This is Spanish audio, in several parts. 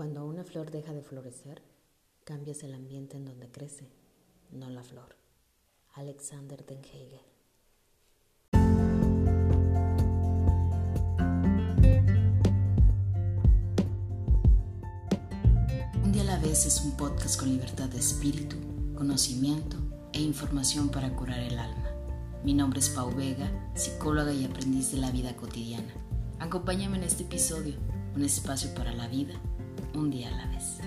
Cuando una flor deja de florecer, cambias el ambiente en donde crece, no la flor. Alexander Den Hegel. Un día a la vez es un podcast con libertad de espíritu, conocimiento e información para curar el alma. Mi nombre es Pau Vega, psicóloga y aprendiz de la vida cotidiana. Acompáñame en este episodio, un espacio para la vida un día a la vez.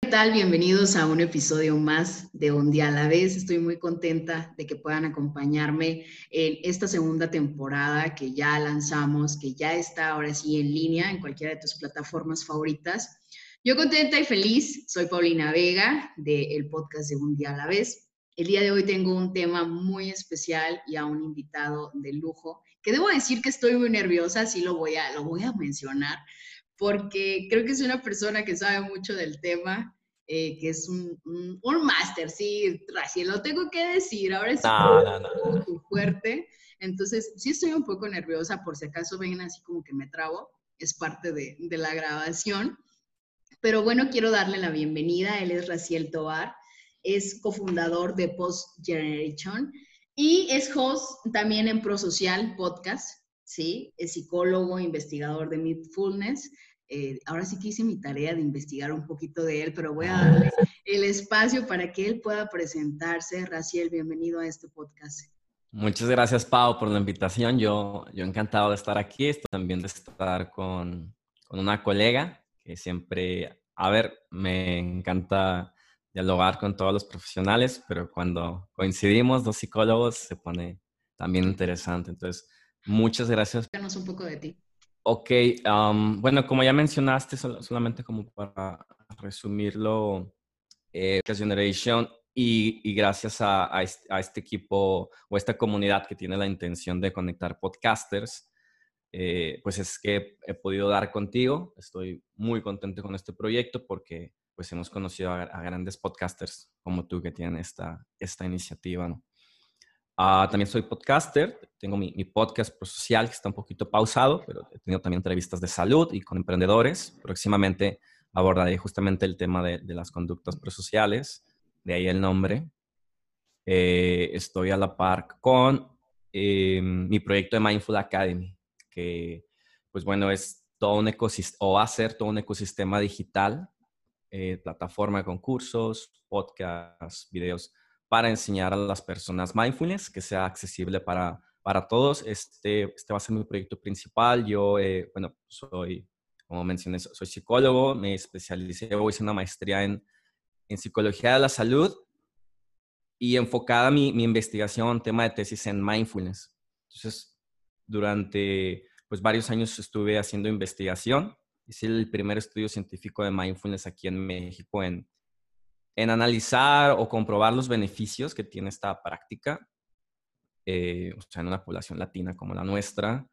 ¿Qué tal? Bienvenidos a un episodio más de Un día a la vez. Estoy muy contenta de que puedan acompañarme en esta segunda temporada que ya lanzamos, que ya está ahora sí en línea en cualquiera de tus plataformas favoritas. Yo contenta y feliz, soy Paulina Vega del podcast de Un día a la vez. El día de hoy tengo un tema muy especial y a un invitado de lujo, que debo decir que estoy muy nerviosa, sí lo voy a, lo voy a mencionar, porque creo que es una persona que sabe mucho del tema, eh, que es un, un, máster, sí, Raciel, lo tengo que decir, ahora es no, fuerte, entonces sí estoy un poco nerviosa, por si acaso ven así como que me trabo, es parte de, de la grabación, pero bueno, quiero darle la bienvenida, él es Raciel Tobar, es cofundador de Post Generation y es host también en ProSocial Podcast, ¿sí? Es psicólogo, investigador de Mindfulness. Eh, ahora sí que hice mi tarea de investigar un poquito de él, pero voy a darle el espacio para que él pueda presentarse. Raciel, bienvenido a este podcast. Muchas gracias, Pau, por la invitación. Yo, yo encantado de estar aquí, también de estar con, con una colega que siempre, a ver, me encanta dialogar con todos los profesionales, pero cuando coincidimos dos psicólogos se pone también interesante. Entonces, muchas gracias. Cuéntanos un poco de ti. Ok, bueno, como ya mencionaste, solamente como para resumirlo, eh, Generation y, y gracias a, a, este, equipo o esta comunidad que tiene la intención de conectar podcasters, eh, pues es que he podido dar contigo. Estoy muy contento con este proyecto porque pues hemos conocido a, grandes podcasters como tú que tienen esta, esta iniciativa. ¿no? Ah, también soy podcaster, tengo mi, mi, podcast prosocial que está un poquito pausado, pero he tenido también entrevistas de salud y con emprendedores. Próximamente abordaré justamente el tema de, de las conductas prosociales, de ahí el nombre. Eh, estoy a la par con eh, mi proyecto de Mindful Academy, que pues bueno, es todo un ecosistema, o va a ser todo un ecosistema digital eh, plataforma de concursos, podcasts, videos para enseñar a las personas mindfulness, que sea accesible para, para todos. Este, este va a ser mi proyecto principal. Yo, eh, bueno, soy, como mencioné, soy psicólogo, me especialicé, hacer una maestría en, en psicología de la salud y enfocada mi, mi investigación, tema de tesis en mindfulness. Entonces, durante pues varios años estuve haciendo investigación hice el primer estudio científico de mindfulness aquí en México en, en analizar o comprobar los beneficios que tiene esta práctica, eh, o sea, en una población latina como la nuestra.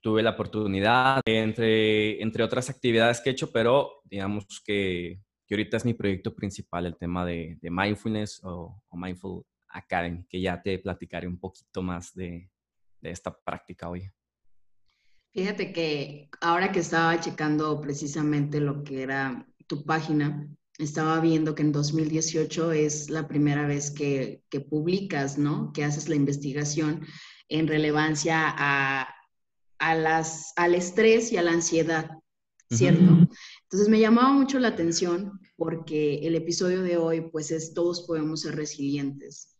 Tuve la oportunidad, entre, entre otras actividades que he hecho, pero digamos que, que ahorita es mi proyecto principal, el tema de, de mindfulness o, o, Mindful Academy, que ya te platicaré un poquito más de, de esta práctica hoy. Fíjate que ahora que estaba checando precisamente lo que era tu página, estaba viendo que en 2018 es la primera vez que, que publicas, ¿no? Que haces la investigación en relevancia a, a las, al estrés y a la ansiedad, ¿cierto? Entonces me llamaba mucho la atención porque el episodio de hoy, pues es todos podemos ser resilientes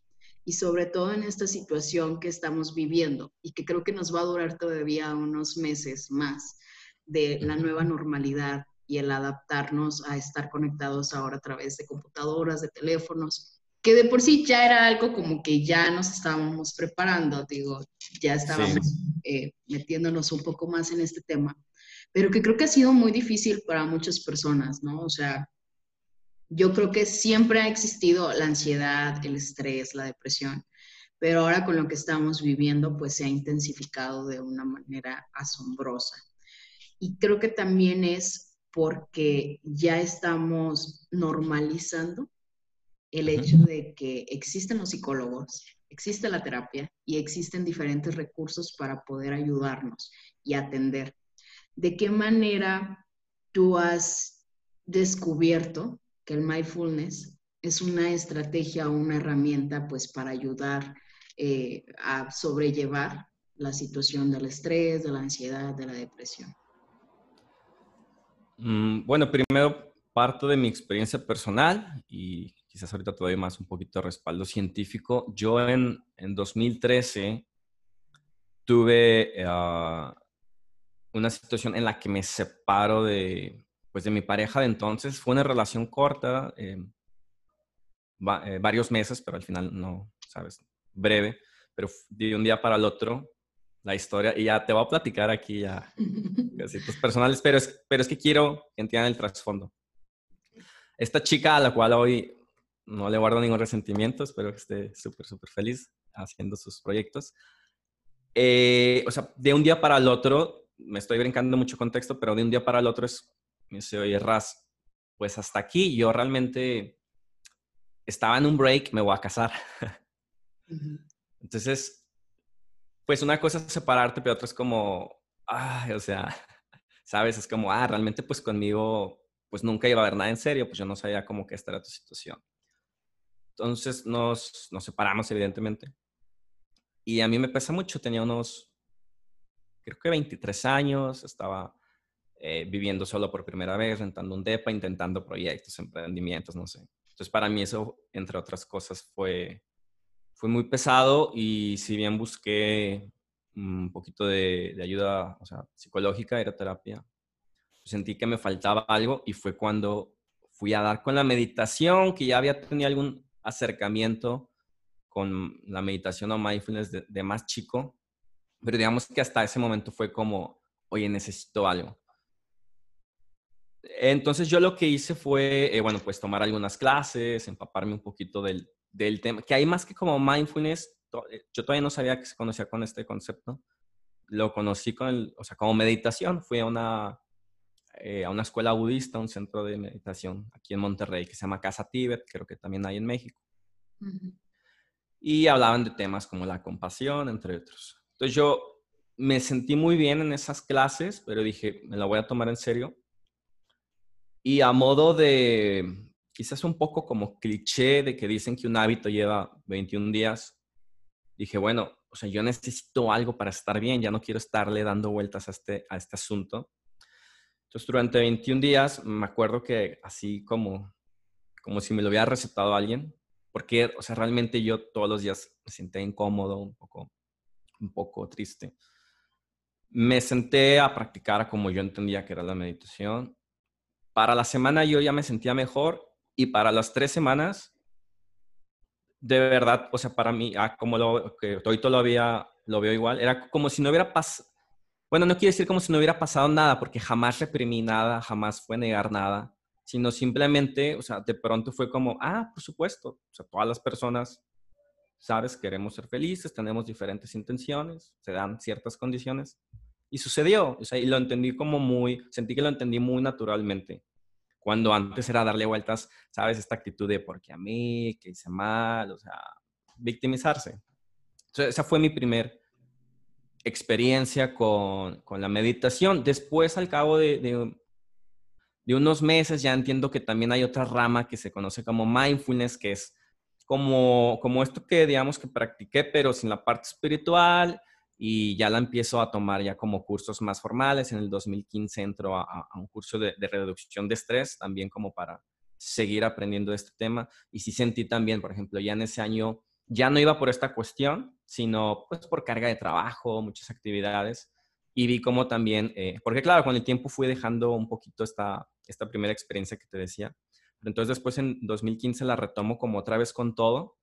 y sobre todo en esta situación que estamos viviendo y que creo que nos va a durar todavía unos meses más de la nueva normalidad y el adaptarnos a estar conectados ahora a través de computadoras, de teléfonos, que de por sí ya era algo como que ya nos estábamos preparando, digo, ya estábamos eh, metiéndonos un poco más en este tema, pero que creo que ha sido muy difícil para muchas personas, ¿no? O sea, yo creo que siempre ha existido la ansiedad, el estrés, la depresión, pero ahora con lo que estamos viviendo, pues se ha intensificado de una manera asombrosa. Y creo que también es porque ya estamos normalizando el hecho de que existen los psicólogos, existe la terapia y existen diferentes recursos para poder ayudarnos y atender. ¿De qué manera tú has descubierto que el mindfulness es una estrategia o una herramienta pues para ayudar eh, a sobrellevar la situación del estrés, de la ansiedad, de la depresión? Mm, bueno, primero parto de mi experiencia personal y quizás ahorita todavía más un poquito de respaldo científico. Yo en, en 2013 tuve ah, una situación en la que me separo de, pues de mi pareja de entonces. Fue una relación corta, eh, eh, varios meses, pero al final no, ¿sabes? Breve, pero de un día para el otro la historia y ya te voy a platicar aquí ya casitos personales, pero es, pero es que quiero que entiendan el trasfondo. Esta chica a la cual hoy no le guardo ningún resentimiento, espero que esté súper, súper feliz haciendo sus proyectos. Eh, o sea, de un día para el otro, me estoy brincando mucho contexto, pero de un día para el otro es, me dice, oye, Raz, pues hasta aquí yo realmente estaba en un break, me voy a casar. Entonces, pues una cosa es separarte, pero otra es como, ay, o sea, sabes, es como, ah, realmente pues conmigo, pues nunca iba a haber nada en serio, pues yo no sabía cómo que esta era tu situación. Entonces nos, nos separamos, evidentemente. Y a mí me pesa mucho, tenía unos, creo que 23 años, estaba eh, viviendo solo por primera vez, rentando un DEPA, intentando proyectos, emprendimientos, no sé. Entonces para mí eso, entre otras cosas, fue fue muy pesado y si bien busqué un poquito de, ayuda o sea, psicológica, era terapia, sentí que me faltaba algo y fue cuando fui a dar con la meditación, que ya había tenido algún acercamiento con la meditación o mindfulness de, más chico, pero digamos que hasta ese momento fue como, oye, necesito algo. Entonces yo lo que hice fue, eh, bueno, pues tomar algunas clases, empaparme un poquito del, del tema, que hay más que como mindfulness, eh, yo todavía no sabía que se conocía con este concepto, lo conocí con el, o sea, como meditación, fui a una, eh, a una escuela budista, un centro de meditación aquí en Monterrey que se llama Casa Tíbet, creo que también hay en México. Y hablaban de temas como la compasión, entre otros. Entonces yo me sentí muy bien en esas clases, pero dije, me la voy a tomar en serio. Y a modo de, quizás un poco como cliché de que dicen que un hábito lleva 21 días. Dije, bueno, o sea, yo necesito algo para estar bien, ya no quiero estarle dando vueltas a este, a este asunto. Entonces, durante 21 días, me acuerdo que así como, como si me lo hubiera recetado alguien, porque, o sea, realmente yo todos los días me sentía incómodo, un poco, un poco triste. Me senté a practicar como yo entendía que era la meditación. Para la semana yo ya me sentía mejor y para las tres semanas, de verdad, o sea, para mí, ah, como lo, que hoy todavía lo veo igual, era como si no hubiera pasado, bueno, no quiero decir como si no hubiera pasado nada, porque jamás reprimí nada, jamás fue negar nada, sino simplemente, o sea, de pronto fue como, ah, por supuesto, o sea, todas las personas, sabes, queremos ser felices, tenemos diferentes intenciones, se dan ciertas condiciones, y sucedió, o sea, y lo entendí como muy, sentí que lo entendí muy naturalmente cuando antes era darle vueltas, ¿sabes? Esta actitud de porque a mí, que hice mal, o sea, victimizarse. Entonces, esa fue mi primer experiencia con, con, la meditación. Después, al cabo de, de, de, unos meses, ya entiendo que también hay otra rama que se conoce como mindfulness, que es como, como esto que, digamos, que practiqué, pero sin la parte espiritual y ya la empiezo a tomar ya como cursos más formales. En el 2015 entro a, un curso de, reducción de estrés, también como para seguir aprendiendo este tema. Y sí sentí también, por ejemplo, ya en ese año, ya no iba por esta cuestión, sino pues por carga de trabajo, muchas actividades. Y vi como también, eh, porque claro, con el tiempo fui dejando un poquito esta, esta primera experiencia que te decía. Pero entonces después en 2015 la retomo como otra vez con todo.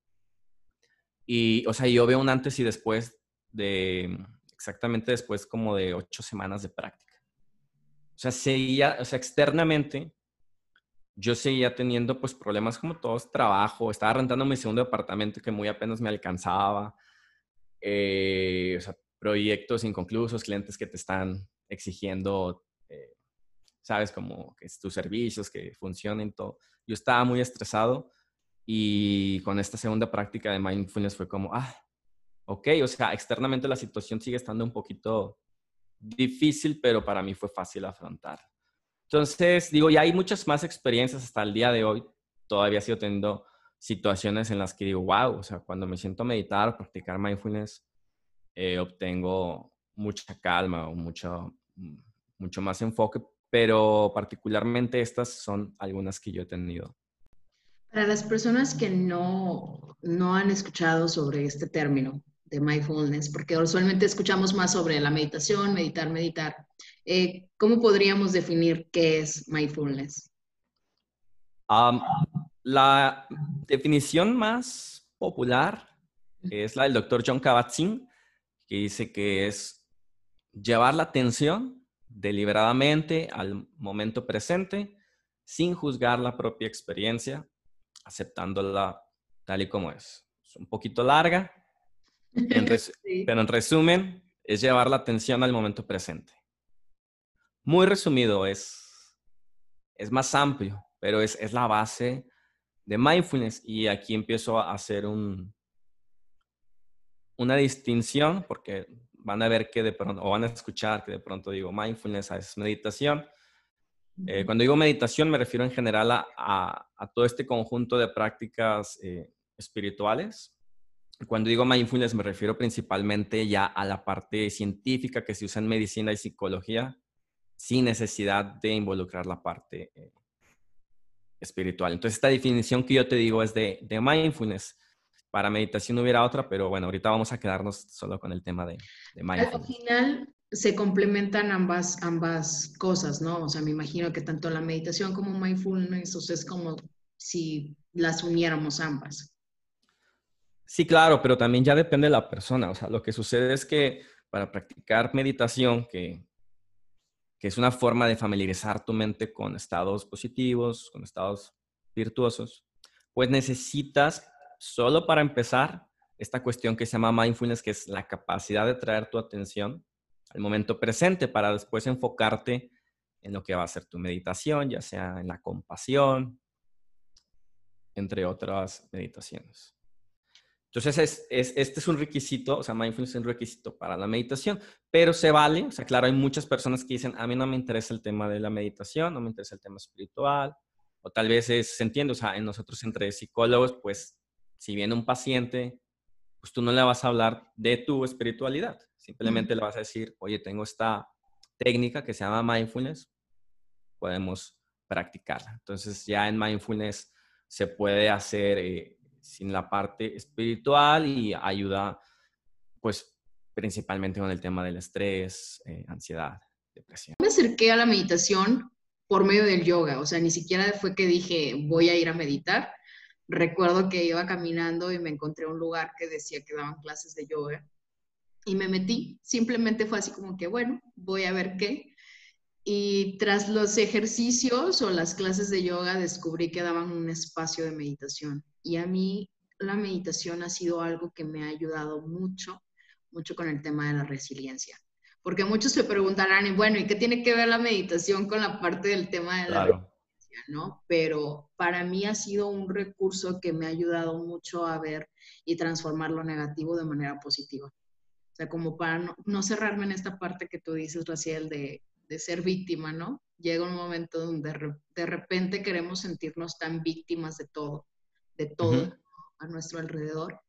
Y, o sea, yo veo un antes y después de exactamente después como de ocho semanas de práctica. O sea, seguía, o sea, externamente, yo seguía teniendo pues problemas como todos, trabajo, estaba rentando mi segundo departamento que muy apenas me alcanzaba, eh, o sea, proyectos inconclusos, clientes que te están exigiendo, eh, sabes, como que tus servicios, que funcionen, todo. Yo estaba muy estresado Y con esta segunda práctica de mindfulness fue como, ah, ok, o sea, externamente la situación sigue estando un poquito difícil, pero para mí fue fácil afrontar. Entonces, digo, ya hay muchas más experiencias hasta el día de hoy. Todavía sigo teniendo situaciones en las que digo, wow, o sea, cuando me siento a meditar o practicar mindfulness, eh, obtengo mucha calma o mucho, mucho más enfoque, pero particularmente estas son algunas que yo he tenido. Para las personas que no, no han escuchado sobre este término de mindfulness, porque usualmente escuchamos más sobre la meditación, meditar, meditar, eh, ¿cómo podríamos definir qué es mindfulness? la definición más popular es la del doctor John Kabat-Zinn, que dice que es llevar la atención deliberadamente al momento presente sin juzgar la propia experiencia, aceptándola tal y como es. Es un poquito larga, pero en resumen es llevar la atención al momento presente. Muy resumido, es, es más amplio, pero es, es la base de mindfulness y aquí empiezo a hacer un, una distinción porque van a ver que de pronto, o van a escuchar que de pronto digo mindfulness es meditación. Eh, cuando digo meditación me refiero en general a, a, todo este conjunto de prácticas eh, espirituales. Cuando digo mindfulness me refiero principalmente ya a la parte científica que se usa en medicina y psicología sin necesidad de involucrar la parte eh, espiritual. Entonces esta definición que yo te digo es de, de mindfulness para meditación hubiera otra, pero bueno, ahorita vamos a quedarnos solo con el tema de, de mindfulness. Al final se complementan ambas, ambas cosas, ¿no? O sea, me imagino que tanto la meditación como mindfulness, o sea, es como si las uniéramos ambas. Sí, claro, pero también ya depende de la persona. O sea, lo que sucede es que para practicar meditación, que, que es una forma de familiarizar tu mente con estados positivos, con estados virtuosos, pues necesitas solo para empezar, esta cuestión que se llama mindfulness, que es la capacidad de traer tu atención al momento presente para después enfocarte en lo que va a ser tu meditación, ya sea en la compasión, entre otras meditaciones. Entonces, es, este es un requisito, o sea, mindfulness es un requisito para la meditación, pero se vale, o sea, claro, hay muchas personas que dicen, a mí no me interesa el tema de la meditación, no me interesa el tema espiritual, o tal vez es, se entiende, o sea, en nosotros entre psicólogos, pues si viene un paciente, pues tú no le vas a hablar de tu espiritualidad, simplemente le vas a decir, oye, tengo esta técnica que se llama mindfulness, podemos practicarla. Entonces ya en mindfulness se puede hacer eh, sin la parte espiritual y ayuda, pues principalmente con el tema del estrés, eh, ansiedad, depresión. Me acerqué a la meditación por medio del yoga, o sea, ni siquiera fue que dije voy a ir a meditar, recuerdo que iba caminando y me encontré un lugar que decía que daban clases de yoga y me metí. Simplemente fue así como que, bueno, voy a ver qué. Y tras los ejercicios o las clases de yoga descubrí que daban un espacio de meditación. Y a mí la meditación ha sido algo que me ha ayudado mucho, mucho con el tema de la resiliencia. Porque muchos se preguntarán, y bueno, ¿y qué tiene que ver la meditación con la parte del tema de la ¿no? Pero para mí ha sido un recurso que me ha ayudado mucho a ver y transformar lo negativo de manera positiva. O sea, como para no, cerrarme en esta parte que tú dices, Raciel, de, de ser víctima, ¿no? Llega un momento donde de repente queremos sentirnos tan víctimas de todo, de todo a nuestro alrededor,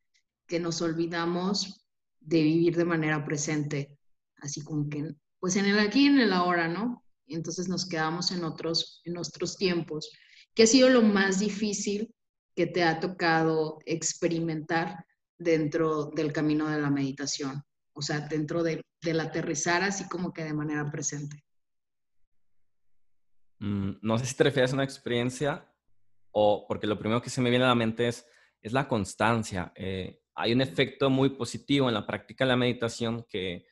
que nos olvidamos de vivir de manera presente, así como que, pues en el aquí y en el ahora, ¿no? y entonces nos quedamos en otros, en nuestros tiempos. ¿Qué ha sido lo más difícil que te ha tocado experimentar dentro del camino de la meditación? O sea, dentro de, del aterrizar así como que de manera presente. Mm, no sé si te refieres a una experiencia o porque lo primero que se me viene a la mente es, es la constancia. Eh, hay un efecto muy positivo en la práctica de la meditación que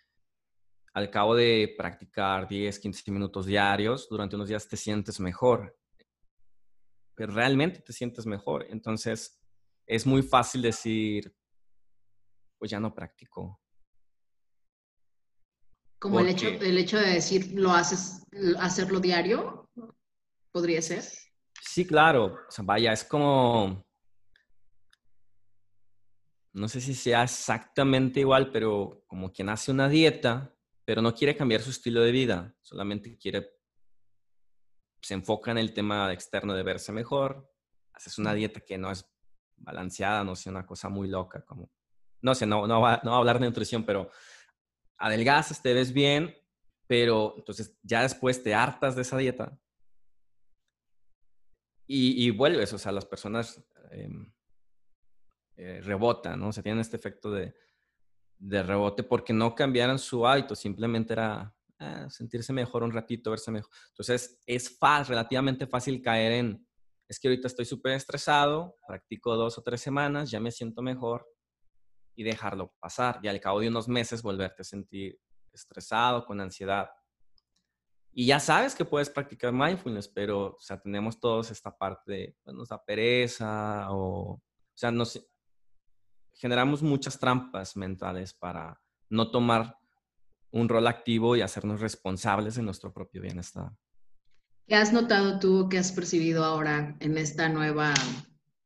al cabo de practicar 10, 15 minutos diarios, durante unos días te sientes mejor. Pero realmente te sientes mejor. Entonces, es muy fácil decir, pues ya no practico. Como el, hecho, el hecho de decir, lo haces, hacerlo diario, podría ser. Sí, claro. O sea, vaya, es como, no sé si sea exactamente igual, pero como quien hace una dieta, pero no quiere cambiar su estilo de vida, solamente quiere, se enfoca en el tema externo de verse mejor, haces una dieta que no es balanceada, no sea una cosa muy loca, como, no sé, no, no, va, no va a hablar de nutrición, pero adelgazas, te ves bien, pero entonces ya después te hartas de esa dieta y, vuelves, o sea, las personas em, eh, rebotan, ¿no? O sea, tienen este efecto de, rebote porque no cambiaron su hábito, simplemente era ah, sentirse mejor un ratito, verse mejor. Entonces, es fácil, relativamente fácil caer en, es que ahorita estoy súper estresado, practico dos o tres semanas, ya me siento mejor y dejarlo pasar. Y al cabo de unos meses volverte a sentir estresado, con ansiedad. Y ya sabes que puedes practicar mindfulness, pero, o sea, tenemos todos esta parte de, pues, nos da pereza o, o sea, nos generamos muchas trampas mentales para no tomar un rol activo y hacernos responsables de nuestro propio bienestar. ¿Qué has notado tú, qué has percibido ahora en esta nueva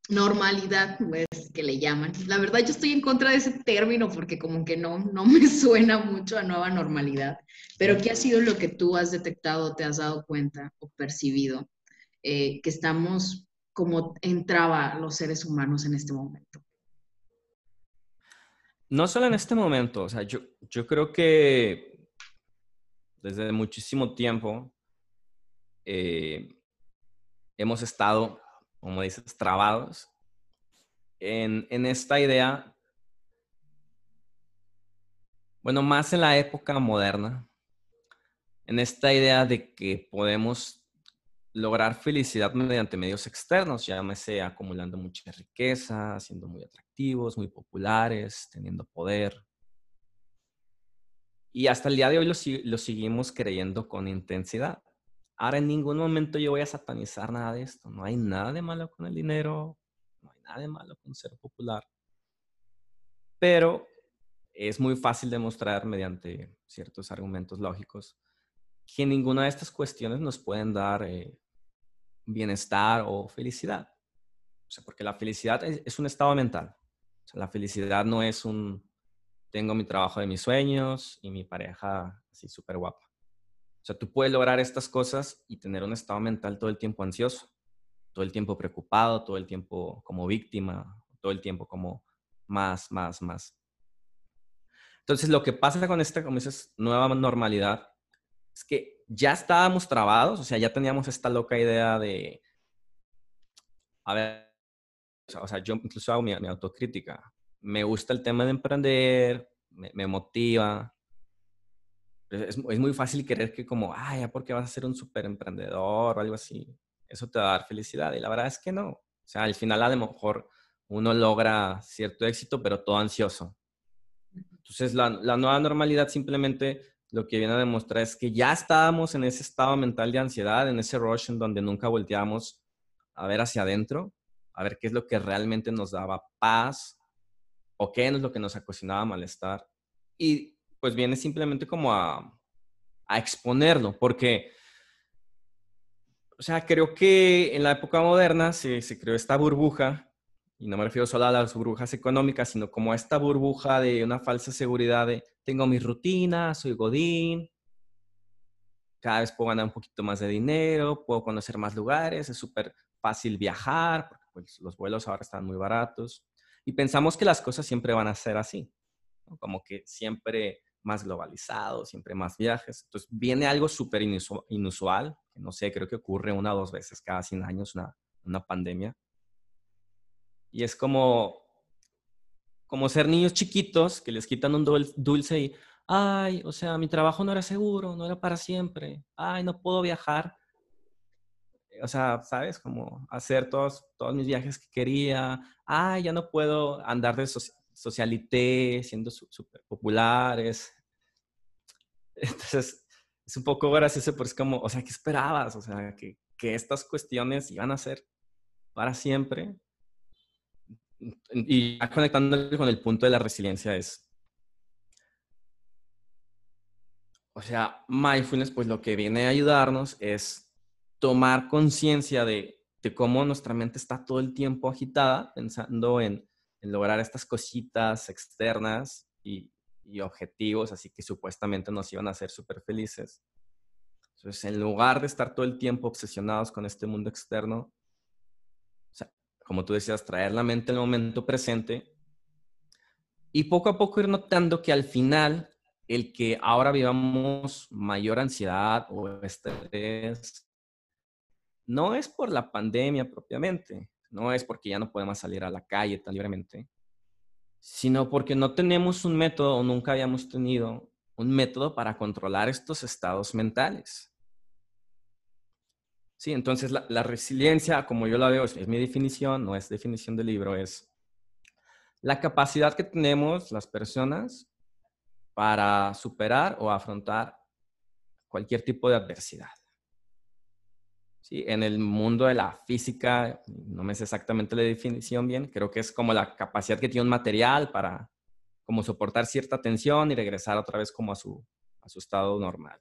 normalidad, pues, que le llaman. La verdad, yo estoy en contra de ese término porque como que no, no me suena mucho a nueva normalidad. Pero ¿qué ha sido lo que tú has detectado, te has dado cuenta o percibido eh, que estamos como entraba los seres humanos en este momento? No solo en este momento, o sea, yo, yo creo que desde muchísimo tiempo eh, hemos estado como dices, trabados en, en esta idea, bueno, más en la época moderna, en esta idea de que podemos lograr felicidad mediante medios externos, llámese acumulando mucha riqueza, siendo muy atractivos, muy populares, teniendo poder. Y hasta el día de hoy lo, lo seguimos creyendo con intensidad. Ahora en ningún momento yo voy a satanizar nada de esto. No hay nada de malo con el dinero, no hay nada de malo con ser popular. Pero es muy fácil demostrar mediante ciertos argumentos lógicos que ninguna de estas cuestiones nos pueden dar eh, bienestar o felicidad. O sea, porque la felicidad es, un estado mental. La felicidad no es un, tengo mi trabajo de mis sueños y mi pareja así súper guapa. O sea, tú puedes lograr estas cosas y tener un estado mental todo el tiempo ansioso, todo el tiempo preocupado, todo el tiempo como víctima, todo el tiempo como más, más, más. Entonces, lo que pasa con esta, como dices, nueva normalidad es que ya estábamos trabados, o sea, ya teníamos esta loca idea de, a ver, o sea, yo incluso hago mi, autocrítica. Me gusta el tema de emprender, me, me motiva, es, muy fácil querer que como, ay, ya porque vas a ser un súper emprendedor o algo así, eso te va a dar felicidad. Y la verdad es que no. O sea, al final a lo mejor uno logra cierto éxito, pero todo ansioso. Entonces, la, la nueva normalidad simplemente lo que viene a demostrar es que ya estábamos en ese estado mental de ansiedad, en ese rush en donde nunca volteábamos a ver hacia adentro, a ver qué es lo que realmente nos daba paz o qué es lo que nos ocasionaba malestar. Y pues viene simplemente como a, exponerlo, porque, o sea, creo que en la época moderna se, creó esta burbuja, y no me refiero solo a las burbujas económicas, sino como a esta burbuja de una falsa seguridad de tengo mi rutina, soy Godín, cada vez puedo ganar un poquito más de dinero, puedo conocer más lugares, es súper fácil viajar, porque pues, los vuelos ahora están muy baratos. Y pensamos que las cosas siempre van a ser así, como que siempre más globalizado, siempre más viajes. Entonces viene algo súper inusual, que no sé, creo que ocurre una o dos veces cada 100 años, una, una pandemia. Y es como, como ser niños chiquitos que les quitan un dulce y, ay, o sea, mi trabajo no era seguro, no era para siempre, ay, no puedo viajar. O sea, ¿sabes? Como hacer todos, todos mis viajes que quería, ay, ya no puedo andar de socialité, siendo súper populares. Entonces, es un poco gracioso, pero es como, o sea, ¿qué esperabas? O sea, que, que estas cuestiones iban a ser para siempre. Y conectando con el punto de la resiliencia es, o sea, mindfulness, pues lo que viene a ayudarnos es tomar conciencia de, de cómo nuestra mente está todo el tiempo agitada, pensando en en lograr estas cositas externas y, y objetivos, así que supuestamente nos iban a hacer súper felices. Entonces, en lugar de estar todo el tiempo obsesionados con este mundo externo, como tú decías, traer la mente al momento presente y poco a poco ir notando que al final el que ahora vivamos mayor ansiedad o estrés no es por la pandemia propiamente, no es porque ya no podemos salir a la calle tan libremente, sino porque no tenemos un método o nunca habíamos tenido un método para controlar estos estados mentales. Sí, entonces la, resiliencia, como yo la veo, es, mi definición, no es definición del libro, es la capacidad que tenemos las personas para superar o afrontar cualquier tipo de adversidad. Sí, en el mundo de la física, no me sé exactamente la definición bien, creo que es como la capacidad que tiene un material para como soportar cierta tensión y regresar otra vez como a su, a su estado normal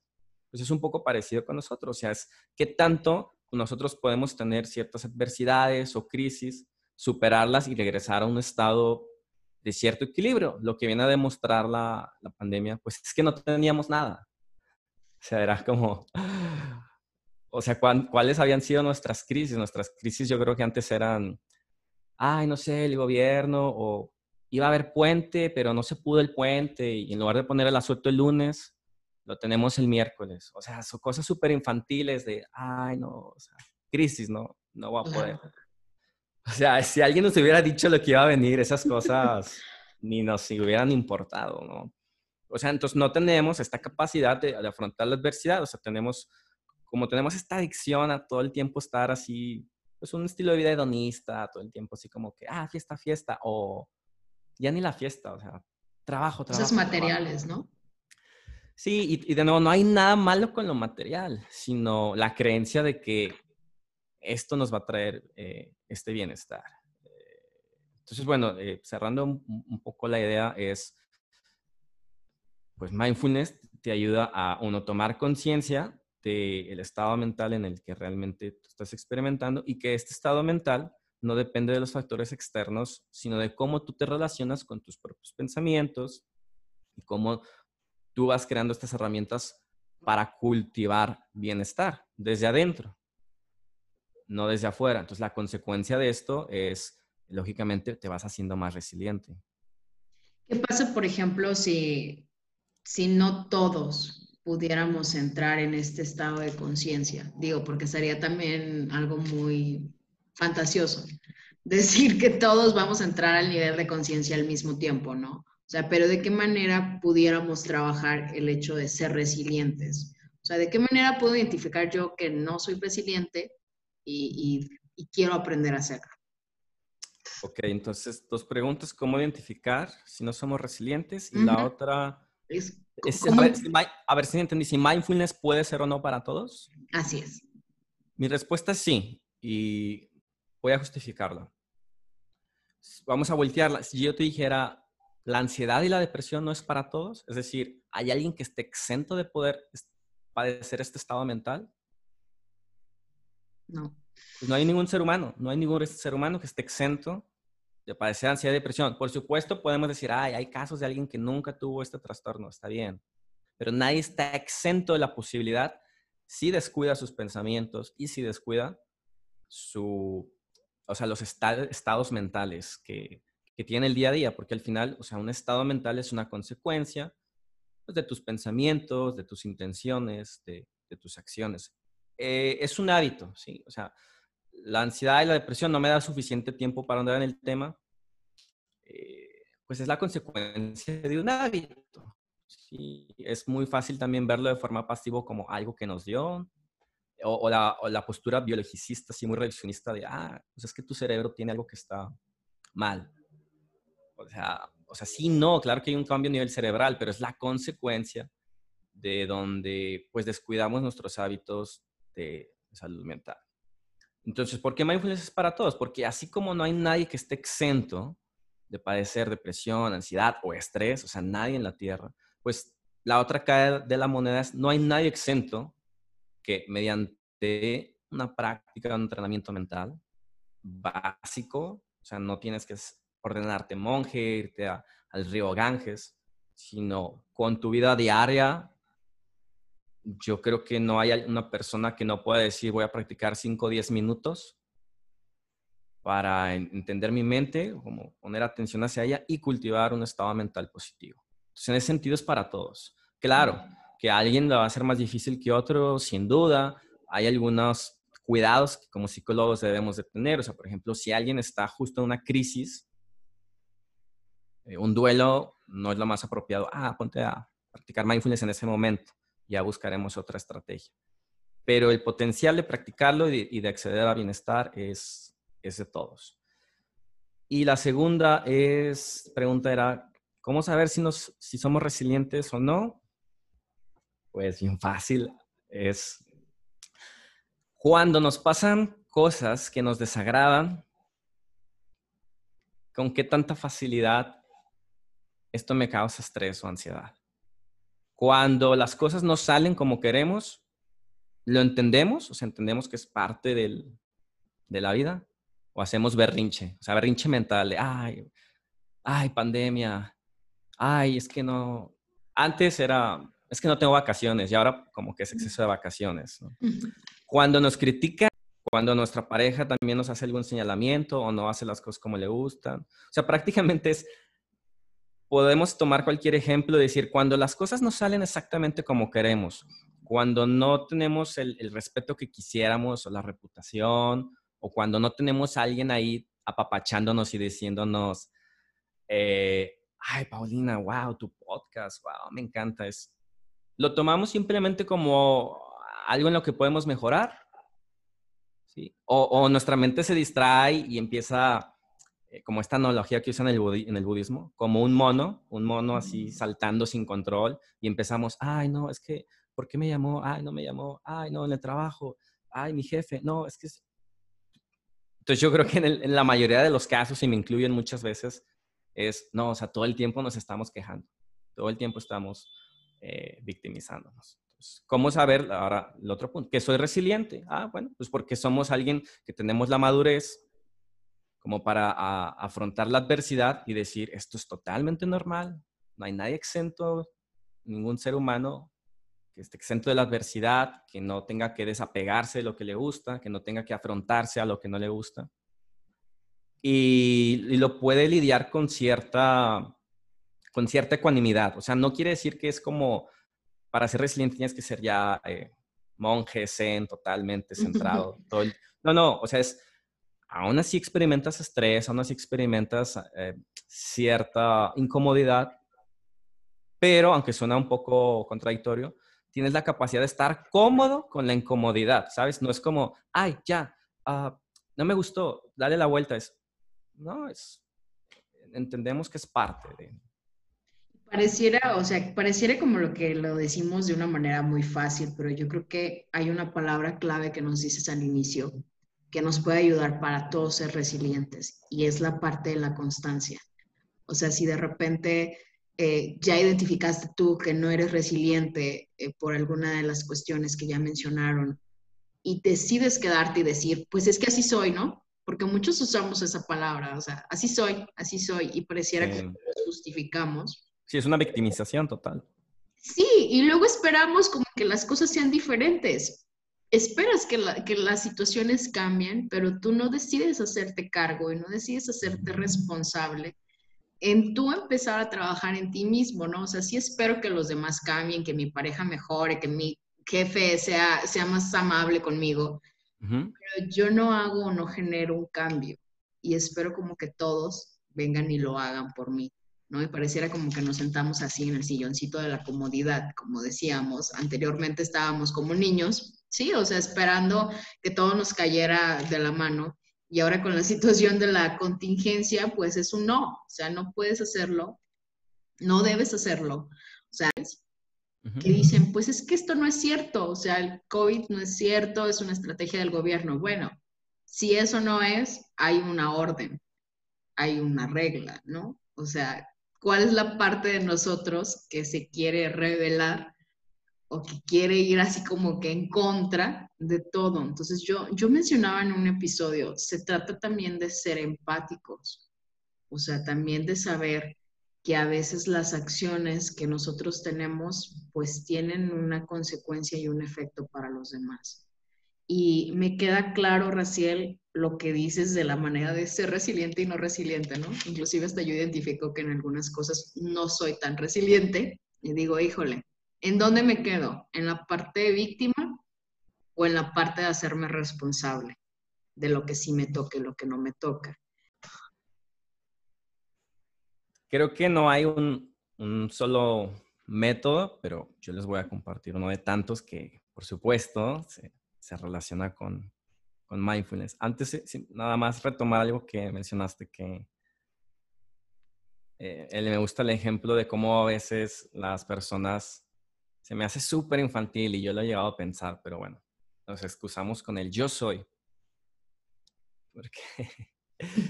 pues es un poco parecido con nosotros. O sea, es qué tanto nosotros podemos tener ciertas adversidades o crisis, superarlas y regresar a un estado de cierto equilibrio. Lo que viene a demostrar la, la pandemia, pues es que no teníamos nada. O sea, era como, o sea, ¿cuáles habían sido nuestras crisis? Nuestras crisis yo creo que antes eran, ay, no sé, el gobierno, o iba a haber puente, pero no se pudo el puente, y en lugar de poner el asueto el lunes, lo tenemos el miércoles. O sea, son cosas súper infantiles de, ay, no, o sea, crisis, no, no voy a poder. O sea, si alguien nos hubiera dicho lo que iba a venir, esas cosas ni nos hubieran importado, ¿no? O sea, entonces no tenemos esta capacidad de, afrontar la adversidad, o sea, tenemos, como tenemos esta adicción a todo el tiempo estar así, pues un estilo de vida hedonista, todo el tiempo así como que, ah, fiesta, fiesta, o ya ni la fiesta, o sea, trabajo, trabajo. Esos materiales, ¿no? Sí, y, de nuevo, no hay nada malo con lo material, sino la creencia de que esto nos va a traer eh, este bienestar. Entonces, bueno, eh, cerrando un, poco la idea es, pues mindfulness te ayuda a uno tomar conciencia del estado mental en el que realmente tú estás experimentando y que este estado mental no depende de los factores externos, sino de cómo tú te relacionas con tus propios pensamientos y cómo tú vas creando estas herramientas para cultivar bienestar desde adentro, no desde afuera. Entonces, la consecuencia de esto es, lógicamente, te vas haciendo más resiliente. ¿Qué pasa, por ejemplo, si, si no todos pudiéramos entrar en este estado de conciencia? Digo, porque sería también algo muy fantasioso decir que todos vamos a entrar al nivel de conciencia al mismo tiempo, ¿no? O sea, pero de qué manera pudiéramos trabajar el hecho de ser resilientes. O sea, de qué manera puedo identificar yo que no soy resiliente y, quiero aprender a hacerlo. Ok, entonces dos preguntas, ¿cómo identificar si no somos resilientes? Y la otra es, a, ver, si, a, ver, si, entendí, si mindfulness puede ser o no para todos. Así es. Mi respuesta es sí, y voy a justificarla. Vamos a voltearla. Si yo te dijera, la ansiedad y la depresión no es para todos. Es decir, ¿hay alguien que esté exento de poder padecer este estado mental? No. Pues no hay ningún ser humano, no hay ningún ser humano que esté exento de padecer ansiedad y depresión. Por supuesto, podemos decir, ay, hay casos de alguien que nunca tuvo este trastorno, está bien. Pero nadie está exento de la posibilidad si descuida sus pensamientos y si descuida su, o sea, los estados mentales que, que tiene el día a día, porque al final, o sea, un estado mental es una consecuencia pues, de tus pensamientos, de tus intenciones, de, tus acciones. Eh, es un hábito, ¿sí? O sea, la ansiedad y la depresión no me da suficiente tiempo para andar en el tema, eh, pues es la consecuencia de un hábito. ¿sí? Es muy fácil también verlo de forma pasiva como algo que nos dio, o, la, o, la, postura biologicista, así muy revisionista de, ah, pues es que tu cerebro tiene algo que está mal. O sea, o sea, sí, no, claro que hay un cambio a nivel cerebral, pero es la consecuencia de donde pues descuidamos nuestros hábitos de, salud mental. Entonces, ¿por qué mindfulness es para todos? Porque así como no hay nadie que esté exento de padecer depresión, ansiedad o estrés, o sea, nadie en la Tierra, pues la otra cara de la moneda es no hay nadie exento que mediante una práctica, un entrenamiento mental básico, o sea, no tienes que ordenarte monje, irte al río Ganges, sino con tu vida diaria. Yo creo que no hay una persona que no pueda decir voy a practicar 5 o 10 minutos para entender mi mente, como poner atención hacia ella y cultivar un estado mental positivo. Entonces, en ese sentido es para todos. Claro, que a alguien le va a ser más difícil que otro, sin duda. Hay algunos cuidados que como psicólogos debemos de tener. O sea, por ejemplo, si alguien está justo en una crisis, eh, un duelo no es lo más apropiado. Ah, ponte a practicar mindfulness en ese momento. Ya buscaremos otra estrategia. Pero el potencial de practicarlo y de, acceder a bienestar es, es de todos. Y la segunda es, pregunta era, ¿cómo saber si, nos, si somos resilientes o no? Pues bien fácil, es cuando nos pasan cosas que nos desagradan, con qué tanta facilidad esto me causa estrés o ansiedad. Cuando las cosas no salen como queremos, lo entendemos, o sea, entendemos que es parte del, de la vida, o hacemos berrinche, o sea, berrinche mental de, ay, ay, pandemia, ay, es que no, antes era, es que no tengo vacaciones y ahora como que es exceso de vacaciones. Cuando nos critican, cuando nuestra pareja también nos hace algún señalamiento o no hace las cosas como le gustan. O sea, prácticamente es podemos tomar cualquier ejemplo y decir, cuando las cosas no salen exactamente como queremos, cuando no tenemos el, respeto que quisiéramos o la reputación, o cuando no tenemos a alguien ahí apapachándonos y diciéndonos, eh, ay, Paulina, wow, tu podcast, wow, me encanta. Es, lo tomamos simplemente como algo en lo que podemos mejorar, ¿sí? O, o nuestra mente se distrae y empieza eh, como esta analogía que usan en el, en el budismo, como un mono, un mono así saltando sin control y empezamos, ay, no, es que, ¿por qué me llamó? Ay, no me llamó, ay, no, en el trabajo, ay, mi jefe, no, es que... Entonces yo creo que en, la mayoría de los casos, y me incluyen muchas veces, es, no, o sea, todo el tiempo nos estamos quejando, todo el tiempo estamos eh, victimizándonos. ¿Cómo saber, ahora, el otro punto, que soy resiliente? Ah, bueno, pues porque somos alguien que tenemos la madurez como para afrontar la adversidad y decir, esto es totalmente normal, no hay nadie exento, ningún ser humano que esté exento de la adversidad, que no tenga que desapegarse de lo que le gusta, que no tenga que afrontarse a lo que no le gusta. Y, lo puede lidiar con cierta, con cierta ecuanimidad. O sea, no quiere decir que es como, para ser resiliente tienes que ser ya eh, monje, zen, totalmente centrado. no, no, o sea, es aún así experimentas estrés, aún así experimentas eh, cierta incomodidad, pero aunque suena un poco contradictorio, tienes la capacidad de estar cómodo con la incomodidad, ¿sabes? No es como, ay, ya, ah, no me gustó, dale la vuelta. Es, no, es, entendemos que es parte de... Pareciera, o sea, pareciera como lo que lo decimos de una manera muy fácil, pero yo creo que hay una palabra clave que nos dices al inicio, que nos puede ayudar para todos ser resilientes y es la parte de la constancia. O sea, si de repente eh, ya identificaste tú que no eres resiliente eh, por alguna de las cuestiones que ya mencionaron y decides quedarte y decir, pues es que así soy, ¿no? Porque muchos usamos esa palabra, o sea, así soy, así soy, y pareciera que lo justificamos. Sí, es una victimización total. Sí, y luego esperamos como que las cosas sean diferentes, esperas que, las situaciones cambien, pero tú no decides hacerte cargo y no decides hacerte responsable en tú empezar a trabajar en ti mismo, ¿no? O sea, sí espero que los demás cambien, que mi pareja mejore, que mi jefe sea, sea más amable conmigo, pero yo no hago o no genero un cambio y espero como que todos vengan y lo hagan por mí. ¿No? Y pareciera como que nos sentamos así en el silloncito de la comodidad, como decíamos, anteriormente estábamos como niños sí, o sea, esperando que todo nos cayera de la mano. Y ahora con la situación de la contingencia, pues es un no, o sea, no puedes hacerlo, no debes hacerlo. O sea, que dicen, pues es que esto no es cierto, o sea, el COVID no es cierto, es una estrategia del gobierno. Bueno, si eso no es, hay una orden, hay una regla, ¿no? O sea, ¿cuál es la parte de nosotros que se quiere revelar o que quiere ir así como que en contra de todo. Entonces yo, yo mencionaba en un episodio, se trata también de ser empáticos. O sea, también de saber que a veces las acciones que nosotros tenemos pues tienen una consecuencia y un efecto para los demás. Y me queda claro, Raciel, lo que dices de la manera de ser resiliente y no resiliente, ¿no? Inclusive hasta yo identifico que en algunas cosas no soy tan resiliente y digo, híjole, ¿en dónde me quedo? ¿En la parte de víctima o en la parte de hacerme responsable de lo que sí me toca y lo que no me toca? Creo que no hay un, solo método, pero yo les voy a compartir uno de tantos que, por supuesto, se, relaciona con, mindfulness. Antes, nada más retomar algo que mencionaste, que eh, me gusta el ejemplo de cómo a veces las personas se me hace súper infantil y yo lo he llegado a pensar, pero bueno, nos excusamos con el yo soy. Porque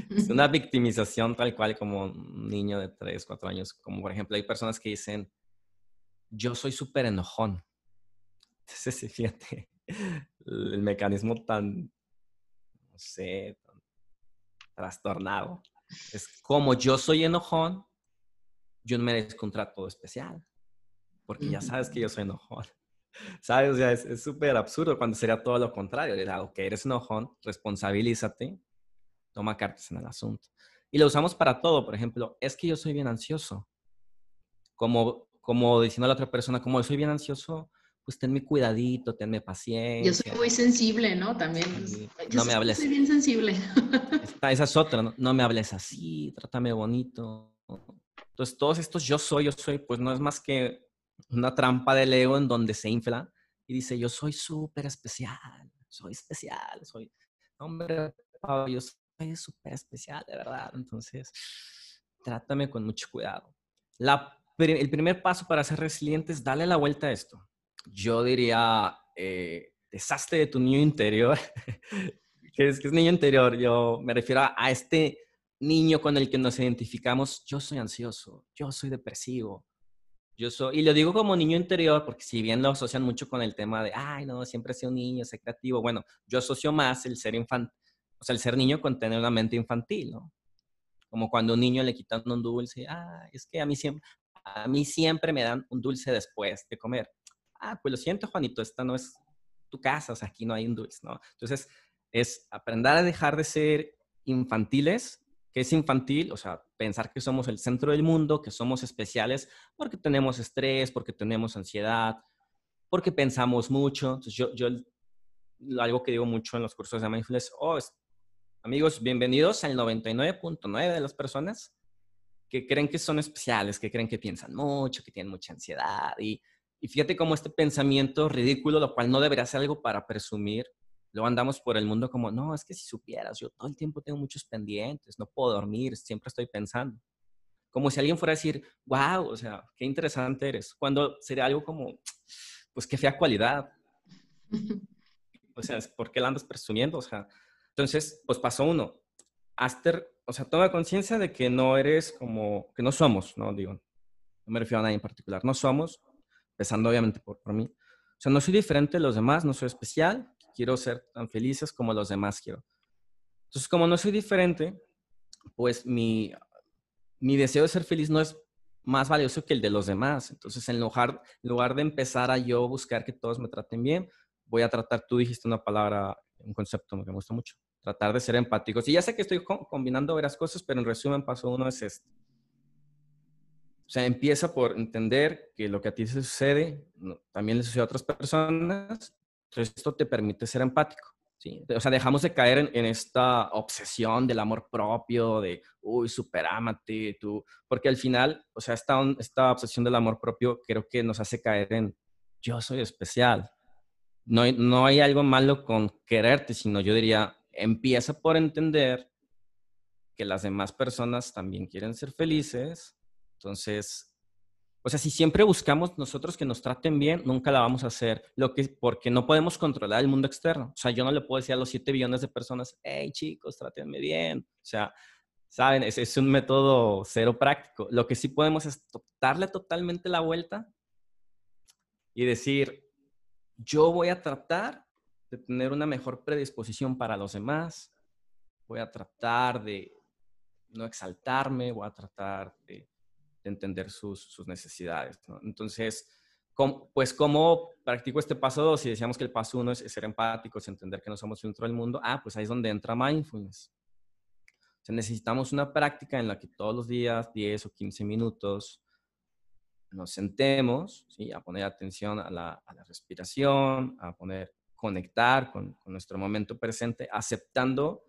es una victimización tal cual como un niño de 3, 4 años. Como por ejemplo, hay personas que dicen, yo soy súper enojón. Entonces, fíjate, el mecanismo tan, no sé, trastornado. Es como yo soy enojón, yo no merezco un trato especial. Porque ya sabes que yo soy enojón. ¿Sabes? O sea, es súper absurdo cuando sería todo lo contrario. Le digo, que eres enojón, responsabilízate toma cartas en el asunto. Y lo usamos para todo, por ejemplo, es que yo soy bien ansioso. Como, como diciendo a la otra persona, como soy bien ansioso, pues tenme cuidadito, tenme paciencia. Yo soy muy sensible, ¿no? También. no me hables. Soy bien sensible. esa es otra, ¿no? no me hables así, trátame bonito. Entonces, todos estos yo soy, yo soy, pues no es más que una trampa del ego en donde se infla y dice, yo soy súper especial, soy especial, soy, hombre, yo es súper especial, de verdad. Entonces, trátame con mucho cuidado. La, el primer paso para ser resiliente es darle la vuelta a esto. Yo diría, eh, de tu niño interior. ¿Qué es, que es niño interior? Yo me refiero a, este niño con el que nos identificamos. Yo soy ansioso, yo soy depresivo, yo soy, y lo digo como niño interior, porque si bien lo asocian mucho con el tema de, ay, no, siempre he sido un niño, sé creativo, bueno, yo asocio más el ser infantil o sea, el ser niño con tener una mente infantil, ¿no? Como cuando a un niño le quitan un dulce, ah, es que a mí siempre, a mí siempre me dan un dulce después de comer. Ah, pues lo siento, Juanito, esta no es tu casa, o sea, aquí no hay un dulce, ¿no? Entonces, es aprender a dejar de ser infantiles, que es infantil, o sea, pensar que somos el centro del mundo, que somos especiales porque tenemos estrés, porque tenemos ansiedad, porque pensamos mucho. Entonces, yo, yo algo que digo mucho en los cursos de mindfulness, oh, Amigos, bienvenidos al 99.9 de las personas que creen que son especiales, que creen que piensan mucho, que tienen mucha ansiedad. Y, fíjate cómo este pensamiento ridículo, lo cual no debería ser algo para presumir, luego andamos por el mundo como, no, es que si supieras, yo todo el tiempo tengo muchos pendientes, no puedo dormir, siempre estoy pensando. Como si alguien fuera a decir, wow, o sea, qué interesante eres. Cuando sería algo como, pues qué fea cualidad. O sea, ¿por qué la andas presumiendo? O sea, entonces, pues pasó uno. Aster, o sea, toma conciencia de que no eres como, que no somos, ¿no? Digo, no me refiero a nadie en particular, no somos, empezando obviamente por, por mí. O sea, no soy diferente de los demás, no soy especial, quiero ser tan felices como los demás quiero. Entonces, como no soy diferente, pues mi, mi deseo de ser feliz no es más valioso que el de los demás. Entonces, en lugar, en lugar de empezar a yo buscar que todos me traten bien, voy a tratar, tú dijiste una palabra, un concepto que me gusta mucho, tratar de ser empáticos. Y ya sé que estoy combinando varias cosas, pero en resumen, paso uno es este. O sea, empieza por entender que lo que a ti se sucede también le sucede a otras personas. Entonces, esto te permite ser empático. ¿sí? O sea, dejamos de caer en, esta obsesión del amor propio, de, uy, superámate, tú. Porque al final, o sea, esta, esta obsesión del amor propio creo que nos hace caer en, yo soy especial. No no hay algo malo con quererte, sino yo diría, empieza por entender que las demás personas también quieren ser felices. Entonces, o sea, si siempre buscamos nosotros que nos traten bien, nunca la vamos a hacer, lo que, porque no podemos controlar el mundo externo. O sea, yo no le puedo decir a los 7 billones de personas, hey chicos, trátenme bien. O sea, saben, es, es un método cero práctico. Lo que sí podemos es darle totalmente la vuelta y decir, yo voy a tratar de tener una mejor predisposición para los demás, voy a tratar de, no exaltarme, voy a tratar de, entender sus, sus necesidades. Entonces, pues, ¿cómo practico este paso 2? Y decíamos que el paso 1 es, ser empáticos, entender que no somos el centro del mundo. Ah, pues ahí es donde entra mindfulness. O sea, necesitamos una práctica en la que todos los días, 10 o 15 minutos, nos sentemos ¿sí? a poner atención a la, a la respiración, a poner, conectar con, con nuestro momento presente, aceptando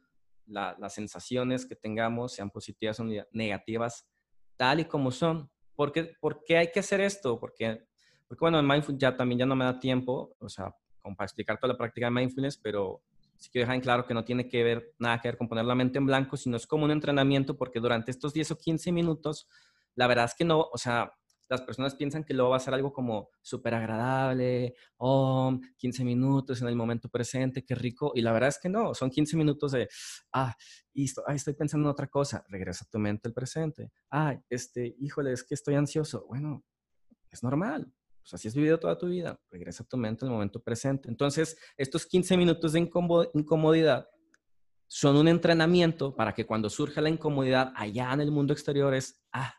las sensaciones que tengamos, sean positivas o negativas, tal y como son. ¿Por qué, ¿Por qué hay que hacer esto? Porque porque bueno, en Mindfulness ya también ya no me da tiempo, o sea, como para explicar toda la práctica de Mindfulness, pero sí quiero dejar en claro que no tiene que ver, nada que ver con poner la mente en blanco, sino es como un entrenamiento porque durante estos 10 o 15 minutos, la verdad es que no, o sea, las personas piensan que luego va a ser algo como súper agradable, oh, 15 minutos en el momento presente, qué rico. Y la verdad es que no, son 15 minutos de, ah, listo, ah, estoy pensando en otra cosa, regresa a tu mente al presente. Ah, este, híjole, es que estoy ansioso. Bueno, es normal, pues así has vivido toda tu vida, regresa a tu mente al momento presente. Entonces, estos 15 minutos de incomodidad son un entrenamiento para que cuando surja la incomodidad allá en el mundo exterior es, ah,